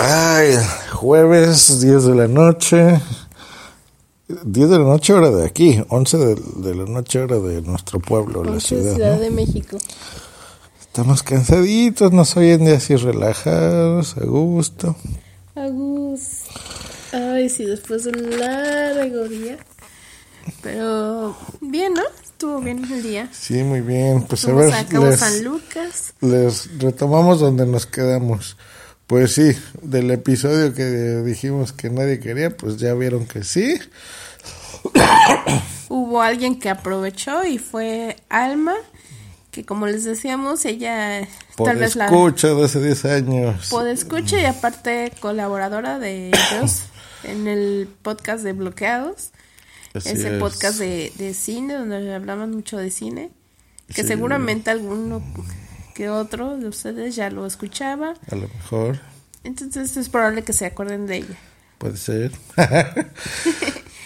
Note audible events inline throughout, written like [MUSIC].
Ay, jueves, 10 de la noche. 10 de la noche hora de aquí, 11 de, de la noche hora de nuestro pueblo, la ciudad. Ciudad ¿no? de México. Estamos cansaditos, nos oyen de así relajados, a gusto. Agus. Ay, sí, después de un largo día. Pero bien, ¿no? Estuvo bien el día. Sí, muy bien. Pues a ver, a les, San Lucas. les retomamos donde nos quedamos. Pues sí, del episodio que dijimos que nadie quería, pues ya vieron que sí. Hubo alguien que aprovechó y fue Alma, que como les decíamos, ella Por tal vez la escucha de hace 10 años. Pod escucha y aparte colaboradora de ellos [COUGHS] en el podcast de Bloqueados. Así ese es. podcast de, de cine, donde hablamos mucho de cine. Que Sí. seguramente alguno que otro de ustedes ya lo escuchaba. A lo mejor, Entonces es probable que se acuerden de ella. puede ser. [LAUGHS]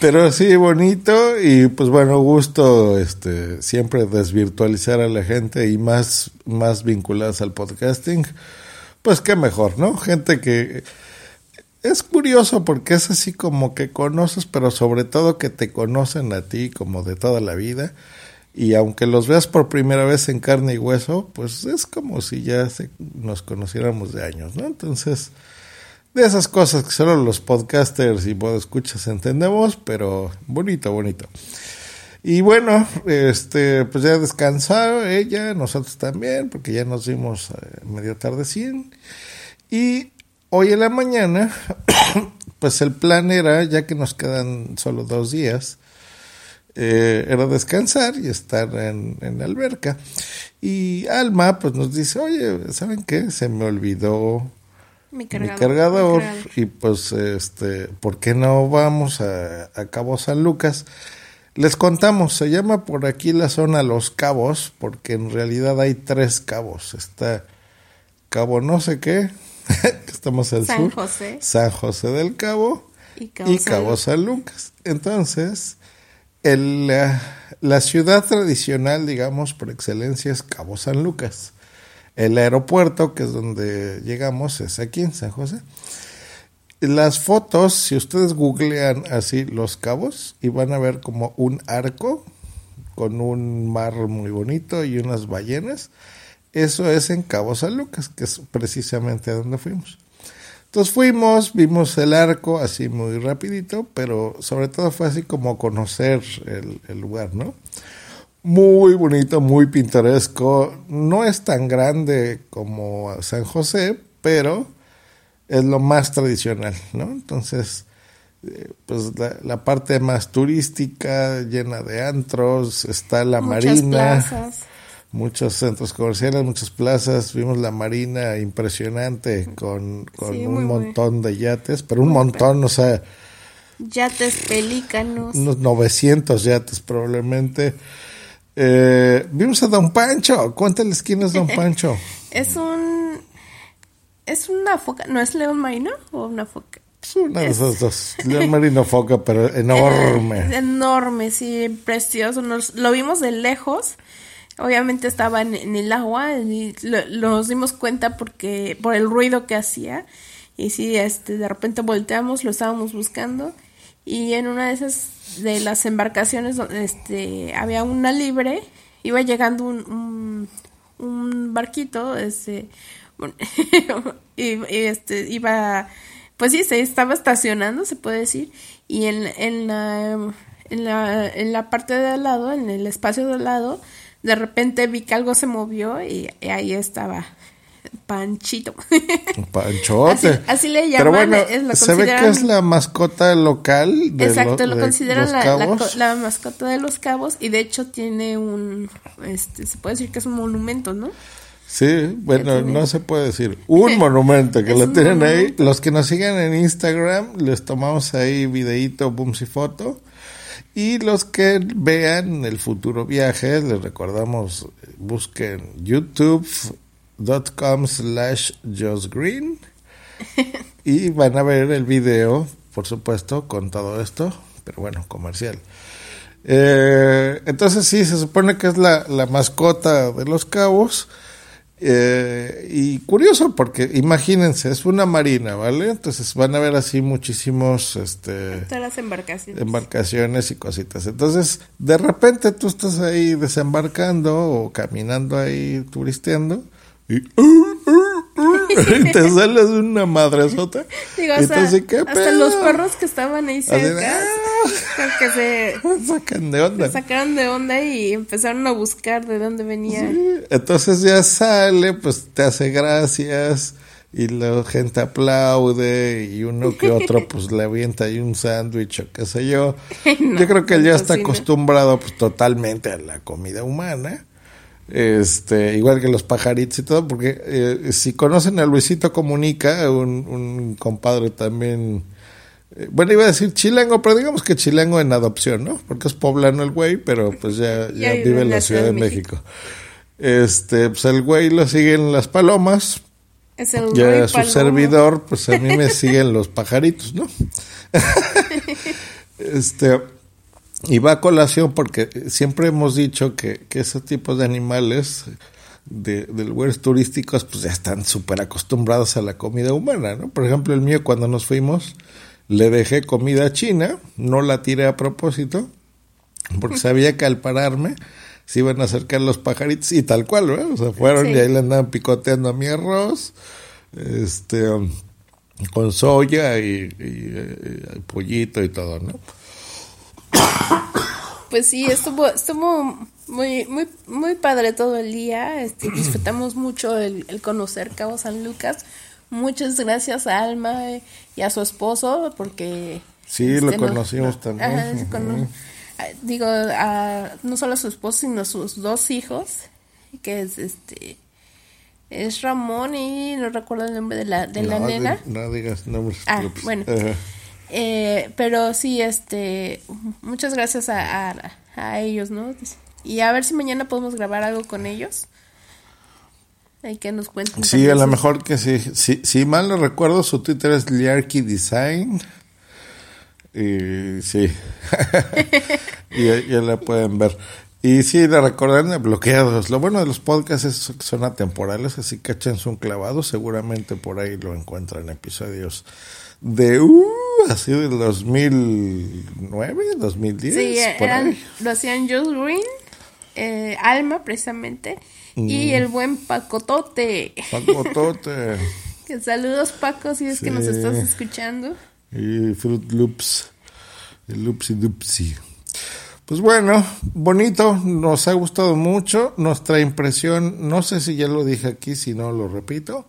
Pero sí, bonito y pues bueno, gusto este siempre desvirtualizar a la gente y más, más vinculadas al podcasting. Pues qué mejor, ¿no? Gente que es curioso porque es así como que conoces, pero sobre todo que te conocen a ti como de toda la vida. Y aunque los veas por primera vez en carne y hueso, pues es como si ya nos conociéramos de años, ¿no? Entonces, de esas cosas que solo los podcasters y escuchas entendemos, pero bonito, bonito. Y bueno, este, pues ya descansado ella, nosotros también, porque ya nos dimos eh, medio tardecín. Y hoy en la mañana, [COUGHS] pues el plan era, ya que nos quedan solo dos días, eh, era descansar y estar en, en la alberca. Y Alma, pues nos dice, oye, ¿saben qué? Se me olvidó Mi mi cargador. cargador, mi cargador. y pues este ¿por qué no vamos a, a Cabo San Lucas? Les contamos, se llama por aquí la zona Los Cabos, porque en realidad hay tres cabos. Está Cabo no sé qué, [LAUGHS] estamos al San sur, José. San José del Cabo Y Cabo y San Cabo Lucas. San Lucas. Entonces, el, eh, la ciudad tradicional, digamos, por excelencia es Cabo San Lucas. El aeropuerto, que es donde llegamos, es aquí en San José. Las fotos, si ustedes googlean así los cabos, y van a ver como un arco con un mar muy bonito y unas ballenas, eso es en Cabo San Lucas, que es precisamente a donde fuimos. Entonces fuimos, vimos el arco así muy rapidito, pero sobre todo fue así como conocer el, el lugar, ¿no? Muy bonito, muy pintoresco. No es tan grande como San José, pero es lo más tradicional, ¿no? Entonces, eh, pues la, la parte más turística, llena de antros, está la Muchas marina plazas. Muchos centros comerciales, muchas plazas, vimos la marina impresionante con, con Sí, un montón de yates, pero un montón, o sea, Yates pelícanos. unos 900 yates probablemente. Eh, vimos a Don Pancho, cuéntales quién es Don [LAUGHS] Pancho. Es un. Es una foca. ¿No es león marino o una foca? Es una de esas dos, [LAUGHS] León Marino Foca, pero Es enorme. enorme, sí, precioso. Nos, lo vimos de lejos. Obviamente estaba en, el agua y lo- nos dimos cuenta porque por el ruido que hacía. Y sí, este, de repente volteamos, lo estábamos buscando. Y en una de esas de las embarcaciones donde este, había una libre, iba llegando un, un, un barquito, este, [LAUGHS] y, y, este, iba, pues sí, se estaba estacionando, se puede decir, y en, en la, en la, en la parte de al lado, en el espacio de al lado, de repente vi que algo se movió y, y ahí estaba Panchito. [LAUGHS] Panchote. Así- así le Pero llaman, bueno, es- lo se ve que es la mascota local de Exacto, lo- lo de consideran Los la, mascota de los cabos y de hecho tiene un, este, se puede decir que es un monumento, ¿no? Sí, bueno, no se puede decir. [LAUGHS] Un monumento que lo tienen ahí. Los que nos siguen en Instagram, les tomamos ahí videíto, booms y foto. Y los que vean el futuro viaje, les recordamos, busquen youtube.com slash Green [LAUGHS] y van a ver el video, por supuesto, con todo esto, pero bueno, comercial. Eh, entonces sí, se supone que es la, la mascota de los cabos. Eh, y curioso porque imagínense, es una marina, ¿vale? Entonces van a ver así muchísimos este las embarcaciones. embarcaciones y cositas. Entonces, de repente tú estás ahí desembarcando o caminando ahí turisteando y [LAUGHS] te sales una madresota. Digo, hasta los perros que estaban ahí cerca, ah". Que se [LAUGHS] sacan de onda. sacaron de onda y empezaron a buscar de dónde venía. Entonces ya sale, pues te hace gracias y la gente aplaude y uno que otro [LAUGHS] pues le avienta ahí un sándwich o qué sé yo. [LAUGHS] yo creo que él ya está acostumbrado pues totalmente a la comida humana este, igual que los pajaritos y todo, porque eh, si conocen a Luisito Comunica, un, compadre también, bueno, iba a decir chilango, pero digamos que chilango en adopción, ¿no? Porque es poblano el güey, pero pues ya, [LAUGHS] ya, vive en la Ciudad, de México. Este, pues el güey lo siguen las palomas. Es el ya su servidor, pues a mí me siguen los pajaritos, ¿no? [LAUGHS] este, y va a colación porque siempre hemos dicho que, que esos tipos de animales de, de lugares turísticos pues ya están súper acostumbrados a la comida humana, ¿no? Por ejemplo, el mío cuando nos fuimos le dejé comida china, no la tiré a propósito, porque sabía que al pararme se iban a acercar los pajaritos y tal cual, ¿no? O sea, fueron y ahí le andaban picoteando a mi arroz, este, con soya y, y pollito y todo, ¿no? Pues sí, estuvo, estuvo muy, muy, muy padre todo el día. Este, disfrutamos mucho el, conocer Cabo San Lucas. Muchas gracias a Alma y a su esposo porque sí lo este, conocimos también. Ah, digo, a, no solo a su esposo sino a sus dos hijos, que es este es Ramón y no recuerdo el nombre de la de la nena. no digas nombres. Ah, bueno. Eh, pero sí, este, muchas gracias a, a, ellos, ¿no? Y a ver si mañana podemos grabar algo con ellos. Hay que nos cuenten. Sí, a lo mejor que sí. Si, si mal no recuerdo, su Twitter es Liarky Design. Y sí. [LAUGHS] y ya la pueden ver. Y sí, la recordarán bloqueados. Lo bueno de los podcasts es que son atemporales, así que échense un clavado. Seguramente por ahí lo encuentran episodios de uh, así del 2009, 2010. Sí, eran, lo hacían Joe Green, eh, Alma precisamente, y el buen Pacotote. Pacotote. [LAUGHS] saludos Paco si es que nos estás escuchando. Y Fruit Loops, el Loopsy Doopsy. Pues bueno, bonito, nos ha gustado mucho. Nuestra impresión, no sé si ya lo dije aquí, si no lo repito,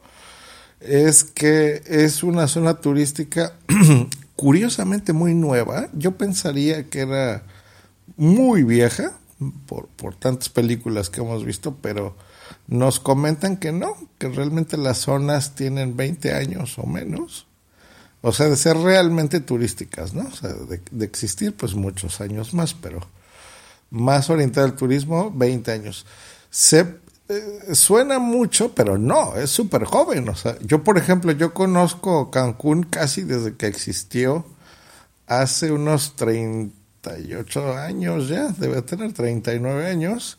es que es una zona turística [CLEARS THROAT] curiosamente muy nueva. Yo pensaría que era muy vieja por, por tantas películas que hemos visto, pero nos comentan que no, que realmente las zonas tienen 20 años o menos. O sea, de ser realmente turísticas, ¿no? O sea, de, de existir pues muchos años más, pero más orientada al turismo, 20 años. Se eh, suena mucho, pero no, es súper joven. O sea, yo, por ejemplo, yo conozco Cancún casi desde que existió, hace unos 38 años ya, debe tener 39 años.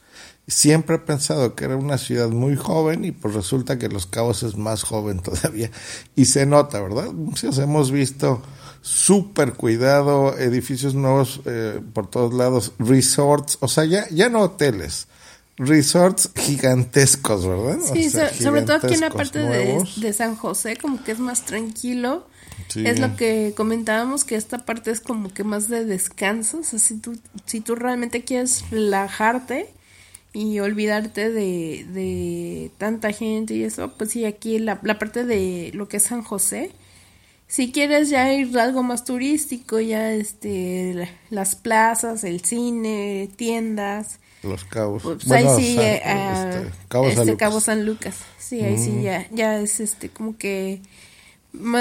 Siempre he pensado que era una ciudad muy joven y pues resulta que Los Cabos es más joven [LAUGHS] todavía. Y se nota, ¿verdad? Sí, hemos visto súper cuidado, edificios nuevos eh, por todos lados, resorts, o sea, ya, ya no hoteles resorts gigantescos, ¿verdad? Sí, sobre todo aquí en la parte de, San José, como que es más tranquilo. Es lo que comentábamos, que esta parte es como que más de descanso. O sea, si tú, si tú realmente quieres relajarte y olvidarte de, de tanta gente y eso, pues sí, aquí la, la parte de lo que es San José. Si quieres ya ir a algo más turístico, ya este, las plazas, el cine, tiendas, Los Cabos. Pues Bueno, ahí sí, San- eh, ah, este, Cabo San este, Lucas. Cabo San Lucas. Sí, ahí sí ya, ya es este como que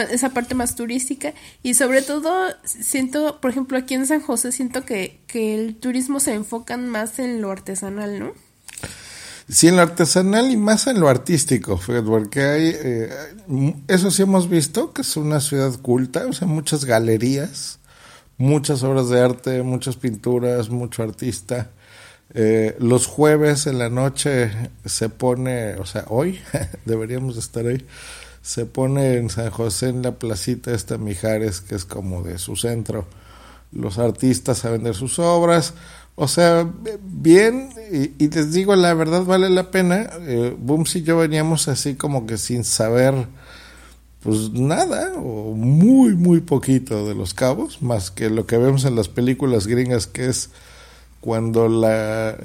esa parte más turística y sobre todo siento, por ejemplo, aquí en San José siento que, que el turismo se enfocan más en lo artesanal, ¿no? Sí, en lo artesanal y más en lo artístico, porque hay, eh, eso sí hemos visto, que es una ciudad culta, o sea, muchas galerías, muchas obras de arte, muchas pinturas, mucho artista. Eh, los jueves en la noche se pone, o sea, hoy, [LAUGHS] deberíamos de estar ahí, se pone en San José, en la placita esta Mijares, que es como de su centro, los artistas a vender sus obras. O sea, bien, y, y les digo, la verdad vale la pena. Eh, Booms y yo veníamos así como que sin saber, pues nada, o muy, muy poquito de los cabos, más que lo que vemos en las películas gringas, que es cuando la,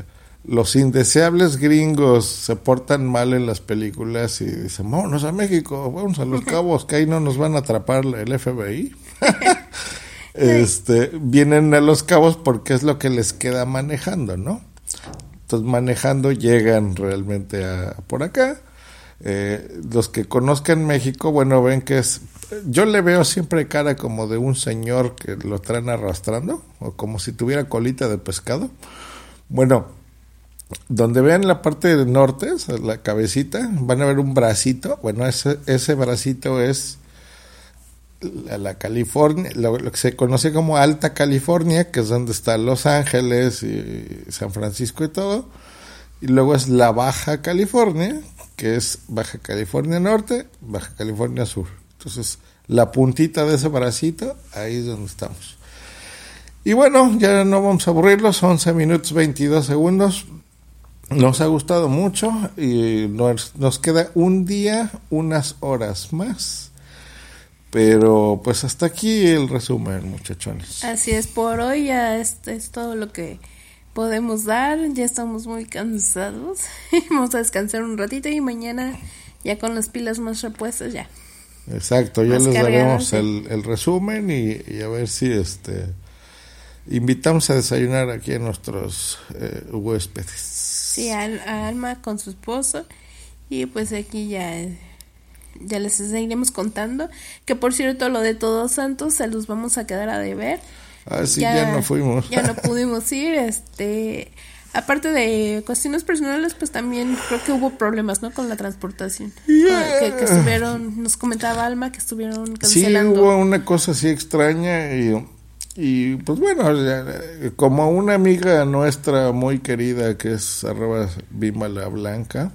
los indeseables gringos se portan mal en las películas y dicen, vámonos a México, vamos a los [LAUGHS] cabos, que ahí no nos van a atrapar el FBI. [LAUGHS] [LAUGHS] este, vienen a los cabos porque es lo que les queda manejando, ¿no? Entonces manejando llegan realmente a por acá. Eh, los que conozcan México, bueno, ven que es, yo le veo siempre cara como de un señor que lo traen arrastrando, o como si tuviera colita de pescado. Bueno, donde vean la parte del norte, la cabecita, van a ver un bracito, bueno, ese, ese bracito es la, California, lo, lo que se conoce como Alta California, que es donde están Los Ángeles y San Francisco y todo. Y luego es la Baja California, que es Baja California Norte, Baja California Sur. Entonces, la puntita de ese bracito, ahí es donde estamos. Y bueno, ya no vamos a aburrirlos, 11 minutos 22 segundos. Nos ha gustado mucho y nos, nos queda un día, unas horas más. Pero pues hasta aquí el resumen, muchachones. Así es, por hoy ya es, es todo lo que podemos dar, ya estamos muy cansados, [LAUGHS] vamos a descansar un ratito y mañana ya con las pilas más repuestas ya. Exacto, ya Más les daremos sí. el, el resumen y, y a ver si este invitamos a desayunar aquí a nuestros eh, huéspedes. Sí, a, a Alma con su esposo y pues aquí ya ya les seguiremos contando que por cierto lo de Todos Santos se los vamos a quedar a deber. Ah, sí, ya, no fuimos. Ya no pudimos ir, este aparte de cuestiones personales, pues también creo que hubo problemas, ¿no? Con la transportación. Yeah. Que, que estuvieron, nos comentaba Alma que estuvieron Sí, cancelando. hubo una cosa así extraña y, y pues bueno, como una amiga nuestra muy querida que es arroba Bimala Blanca,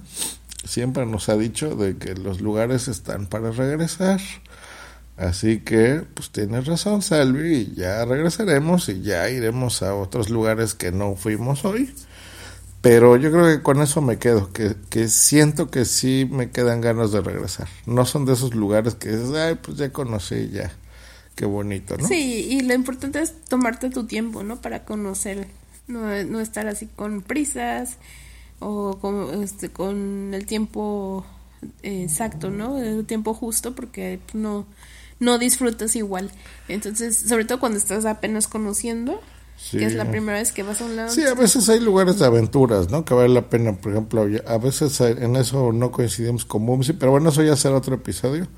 siempre nos ha dicho de que los lugares están para regresar. Así que, pues tienes razón, Salvi, ya regresaremos y ya iremos a otros lugares que no fuimos hoy. Pero yo creo que con eso me quedo, que, que siento que sí me quedan ganas de regresar. No son de esos lugares que dices, ay, pues ya conocí, ya. Qué bonito, ¿no? Sí, y lo importante es tomarte tu tiempo, ¿no? Para conocer, no, no estar así con prisas o con, este, con el tiempo exacto, ¿no? El tiempo justo porque no, no disfrutas igual. Entonces, sobre todo cuando estás apenas conociendo, Sí. que es la primera vez que vas a un lado. Sí, a veces hay lugares de aventuras, ¿no? Que vale la pena, por ejemplo, a veces en eso no coincidimos con Bumsy, pero bueno, eso ya será otro episodio.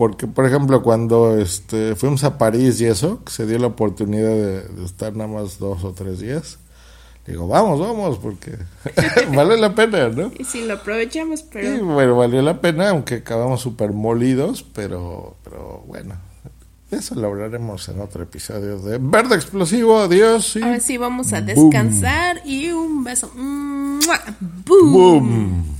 Porque, por ejemplo, cuando este, fuimos a París y eso, que se dio la oportunidad de, de estar nada más dos o tres días, digo, vamos, vamos, porque [LAUGHS] vale la pena, ¿no? Y sí, lo aprovechamos, pero... Y bueno, valió la pena, aunque acabamos súper molidos, pero, pero bueno, eso lo hablaremos en otro episodio de Verde Explosivo. Adiós. y Ahora sí vamos a boom. descansar y un beso. ¡Mua! ¡Boom! Boom.